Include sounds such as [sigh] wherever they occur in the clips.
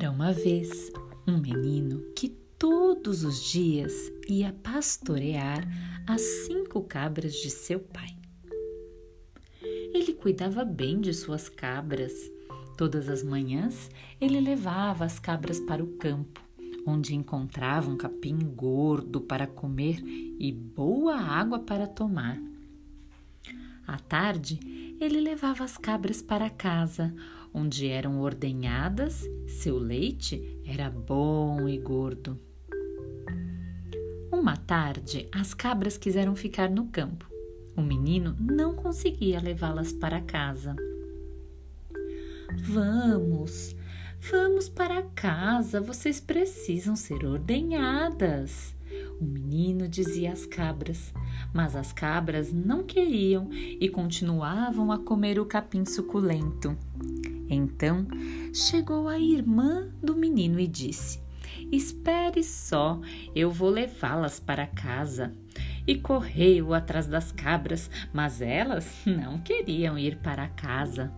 Era uma vez um menino que todos os dias ia pastorear as cinco cabras de seu pai. Ele cuidava bem de suas cabras. Todas as manhãs ele levava as cabras para o campo, onde encontrava um capim gordo para comer e boa água para tomar. À tarde, ele levava as cabras para casa, onde eram ordenhadas, seu leite era bom e gordo. Uma tarde, as cabras quiseram ficar no campo. O menino não conseguia levá-las para casa. Vamos, vamos para casa, vocês precisam ser ordenhadas. O menino dizia às cabras, mas as cabras não queriam e continuavam a comer o capim suculento. Então chegou a irmã do menino e disse: Espere só, eu vou levá-las para casa. E correu atrás das cabras, mas elas [laughs] não queriam ir para casa.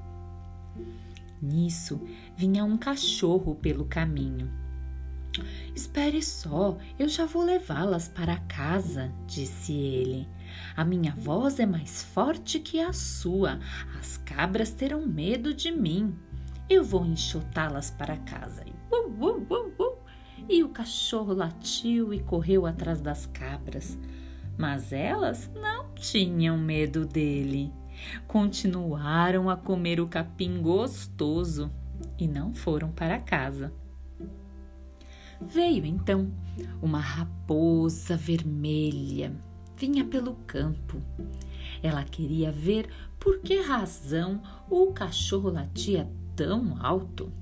Nisso vinha um cachorro pelo caminho. Espere só, eu já vou levá-las para casa, disse ele. A minha voz é mais forte que a sua. As cabras terão medo de mim. Eu vou enxotá-las para casa. Uh, uh, uh. e o cachorro latiu e correu atrás das cabras. Mas elas não tinham medo dele. Continuaram a comer o capim gostoso e não foram para casa. Veio então uma raposa vermelha, vinha pelo campo. Ela queria ver por que razão o cachorro latia tão alto.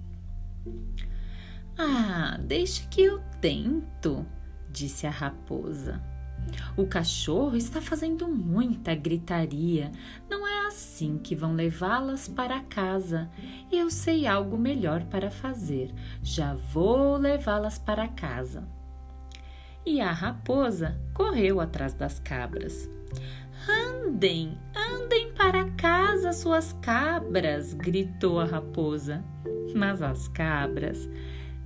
Ah, deixe que eu tento, disse a raposa. O cachorro está fazendo muita gritaria. Não é assim que vão levá-las para casa. Eu sei algo melhor para fazer. Já vou levá-las para casa. E a raposa correu atrás das cabras. Andem, andem para casa, suas cabras! gritou a raposa. Mas as cabras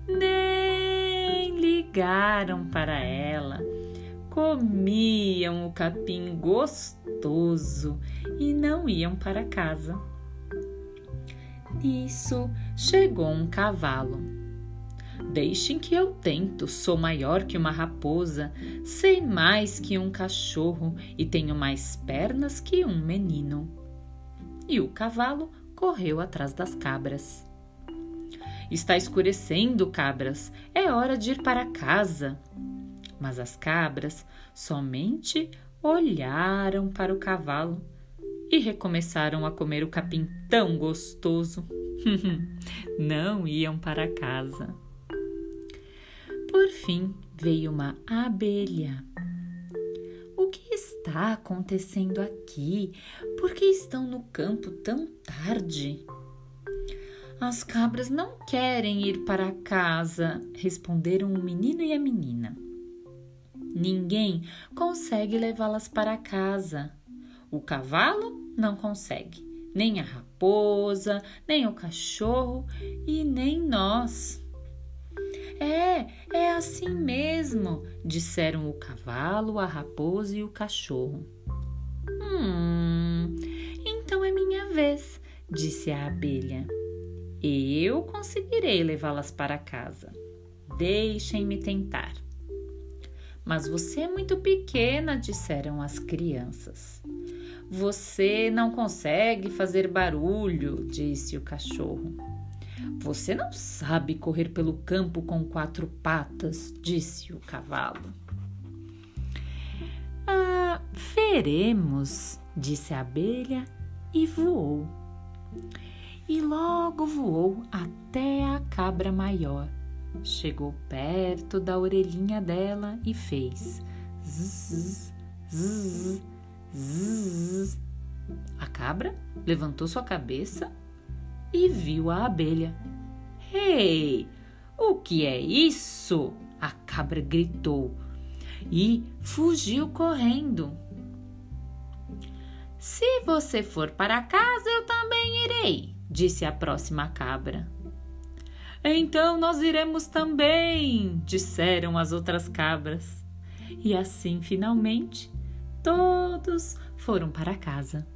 nem ligaram para ela comiam o capim gostoso e não iam para casa. Nisso chegou um cavalo. Deixem que eu tento, sou maior que uma raposa, sei mais que um cachorro e tenho mais pernas que um menino. E o cavalo correu atrás das cabras. Está escurecendo, cabras, é hora de ir para casa, mas as cabras somente olharam para o cavalo e recomeçaram a comer o capim tão gostoso. [laughs] Não iam para casa. Por fim veio uma abelha. O que está acontecendo aqui? Por que estão no campo tão tarde? As cabras não querem ir para casa, responderam o menino e a menina. Ninguém consegue levá-las para casa. O cavalo não consegue, nem a raposa, nem o cachorro e nem nós. É, é assim mesmo, disseram o cavalo, a raposa e o cachorro. Hum, então é minha vez, disse a abelha. Eu conseguirei levá-las para casa. Deixem-me tentar. Mas você é muito pequena, disseram as crianças. Você não consegue fazer barulho, disse o cachorro. Você não sabe correr pelo campo com quatro patas, disse o cavalo. Ah, veremos, disse a abelha e voou. E logo voou até a cabra maior chegou perto da orelhinha dela e fez zzz, zzz, zzz. A cabra levantou sua cabeça e viu a abelha. Ei, o que é isso? A cabra gritou e fugiu correndo. Se você for para casa, eu também irei, disse a próxima cabra. Então nós iremos também, disseram as outras cabras. E assim, finalmente, todos foram para casa.